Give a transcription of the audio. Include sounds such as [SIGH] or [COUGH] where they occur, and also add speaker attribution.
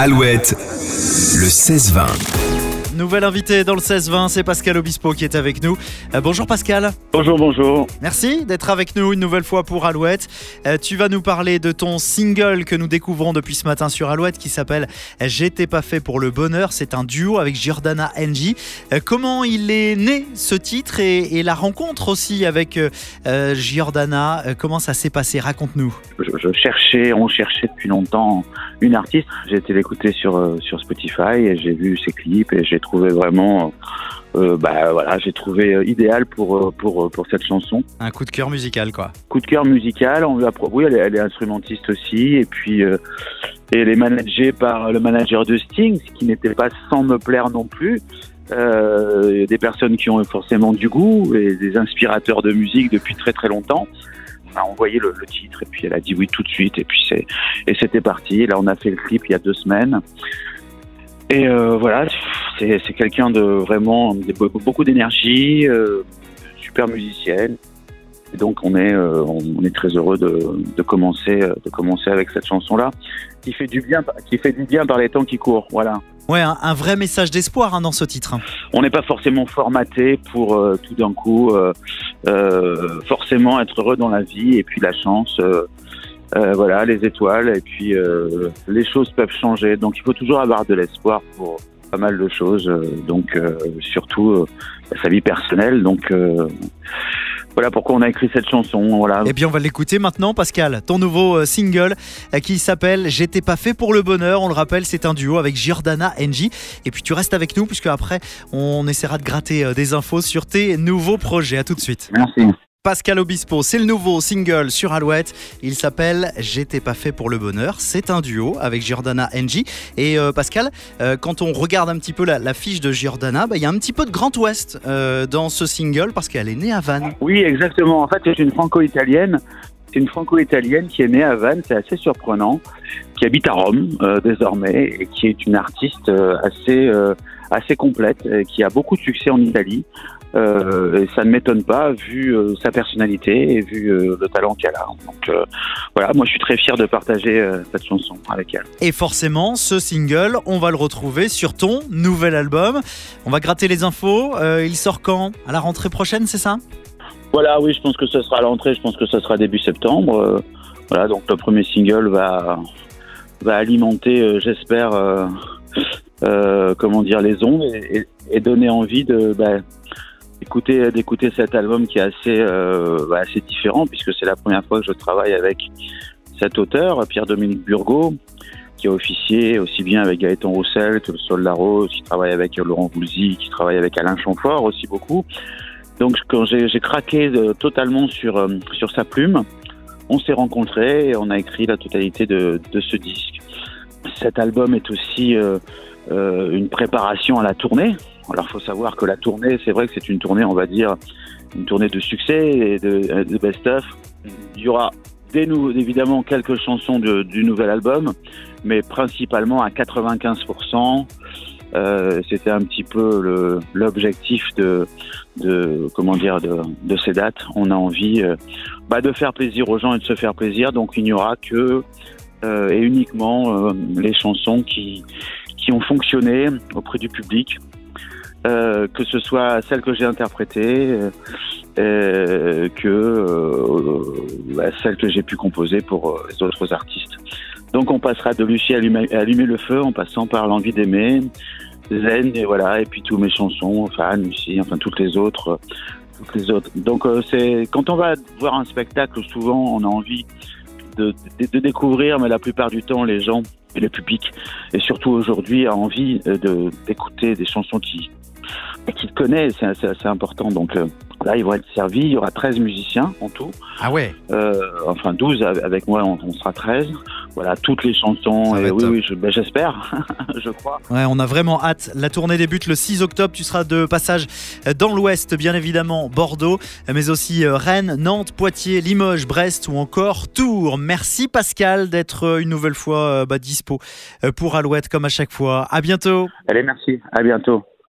Speaker 1: Alouette, le 16-20.
Speaker 2: Nouvel invité dans le 16-20, c'est Pascal Obispo qui est avec nous. Euh, bonjour Pascal.
Speaker 3: Bonjour, bonjour.
Speaker 2: Merci d'être avec nous une nouvelle fois pour Alouette. Euh, tu vas nous parler de ton single que nous découvrons depuis ce matin sur Alouette qui s'appelle J'étais pas fait pour le bonheur. C'est un duo avec Giordana NG. Euh, comment il est né ce titre et, et la rencontre aussi avec euh, Giordana? Comment ça s'est passé? Raconte-nous.
Speaker 3: Je, je cherchais, on cherchait depuis longtemps une artiste. J'ai été l'écouter sur, sur Spotify et j'ai vu ses clips et j'ai trouvé vraiment, euh, bah voilà, j'ai trouvé euh, idéal pour, euh, pour, euh, pour cette chanson.
Speaker 2: Un coup de cœur musical quoi.
Speaker 3: Coup de cœur musical, on lui a oui, elle est, elle est instrumentiste aussi et puis euh, et elle est managée par le manager de Sting, ce qui n'était pas sans me plaire non plus. Euh, des personnes qui ont forcément du goût et des inspirateurs de musique depuis très très longtemps. On a envoyé le, le titre et puis elle a dit oui tout de suite et puis c'est et c'était parti. Là on a fait le clip il y a deux semaines. Et euh, voilà, c'est c'est quelqu'un de vraiment de be- beaucoup d'énergie, euh, super musicienne. Et donc on est euh, on est très heureux de, de commencer de commencer avec cette chanson là qui fait du bien qui fait du bien par les temps qui courent. Voilà.
Speaker 2: Ouais, un, un vrai message d'espoir hein, dans ce titre.
Speaker 3: On n'est pas forcément formaté pour euh, tout d'un coup euh, euh, forcément être heureux dans la vie et puis la chance. Euh, euh, voilà, les étoiles et puis euh, les choses peuvent changer. Donc il faut toujours avoir de l'espoir pour pas mal de choses. euh, donc euh, surtout euh, sa vie personnelle. Donc euh, voilà pourquoi on a écrit cette chanson. Voilà.
Speaker 2: Eh bien, on va l'écouter maintenant, Pascal. Ton nouveau euh, single euh, qui s'appelle J'étais pas fait pour le bonheur. On le rappelle, c'est un duo avec Giordana NG. Et puis, tu restes avec nous, puisque après, on essaiera de gratter euh, des infos sur tes nouveaux projets. À tout de suite.
Speaker 3: Merci.
Speaker 2: Pascal Obispo, c'est le nouveau single sur Alouette. Il s'appelle J'étais pas fait pour le bonheur. C'est un duo avec Giordana NG. Et euh, Pascal, euh, quand on regarde un petit peu la, fiche de Giordana, bah, il y a un petit peu de Grand Ouest euh, dans ce single parce qu'elle est née à Vannes.
Speaker 3: Oui, exactement. En fait, c'est une franco-italienne. C'est une franco-italienne qui est née à Vannes, c'est assez surprenant, qui habite à Rome désormais et qui est une artiste assez assez complète, qui a beaucoup de succès en Italie. Euh, et ça ne m'étonne pas vu euh, sa personnalité et vu euh, le talent qu'elle a. Donc voilà, moi je suis très fier de partager cette chanson avec elle.
Speaker 2: Et forcément, ce single, on va le retrouver sur ton nouvel album. On va gratter les infos. Il sort quand? À la rentrée prochaine, c'est ça?
Speaker 3: Voilà, oui, je pense que ce sera à l'entrée, je pense que ce sera début septembre. Voilà, donc le premier single va, va alimenter, j'espère, comment dire, les ondes et, et- et donner envie de bah, d'écouter cet album qui est assez euh, bah, assez différent puisque c'est la première fois que je travaille avec cet auteur, Pierre-Dominique Burgot, qui a officié aussi bien avec Gaëtan Roussel que Sol Larose, qui travaille avec Laurent Voulzy, qui travaille avec Alain Chamfort aussi beaucoup. Donc quand j'ai craqué euh, totalement sur, euh, sur sa plume, on s'est rencontrés et on a écrit la totalité de, de ce disque. Cet album est aussi une préparation à la tournée. Alors il faut savoir que la tournée, c'est vrai que c'est une tournée, on va dire, une tournée de succès et de, best-of. Il y aura des nou- évidemment quelques chansons du nouvel album, mais principalement à 95%. euh, C'était un petit peu l'objectif de, comment dire de, ces dates. On a envie euh, bah, de faire plaisir aux gens et de se faire plaisir. Donc il n'y aura que euh, et uniquement les chansons qui qui ont fonctionné auprès du public, que ce soit celles que j'ai interprétées, euh, euh, que euh, bah, celles que j'ai pu composer pour euh, les autres artistes. Donc on passera de Lucie à allumer, le feu en passant par l'envie d'aimer, Zen et voilà et puis tous mes chansons, enfin Lucie, enfin toutes les autres, euh, toutes les autres. Donc euh, c'est quand on va voir un spectacle, souvent on a envie de, de, de découvrir, mais la plupart du temps les gens et le public et surtout aujourd'hui a envie euh, d'écouter des chansons qui qu'il connaît, c'est c'est assez important. Donc euh, là, ils vont être servis. Il y aura 13 musiciens en tout.
Speaker 2: Ah ouais
Speaker 3: Euh, enfin, 12 avec- moi, on, on sera 13. Voilà, toutes les chansons. Et oui, oui, je- ben, j'espère, [LAUGHS] je crois.
Speaker 2: Ouais, on a vraiment hâte. La tournée débute le 6 octobre. Tu seras de passage dans l'ouest, bien évidemment, Bordeaux, mais aussi euh, Rennes, Nantes, Poitiers, Limoges, Brest ou encore Tours. Merci Pascal d'être une nouvelle fois bah, dispo pour Alouette comme à chaque fois. À bientôt.
Speaker 3: Allez, merci. À bientôt.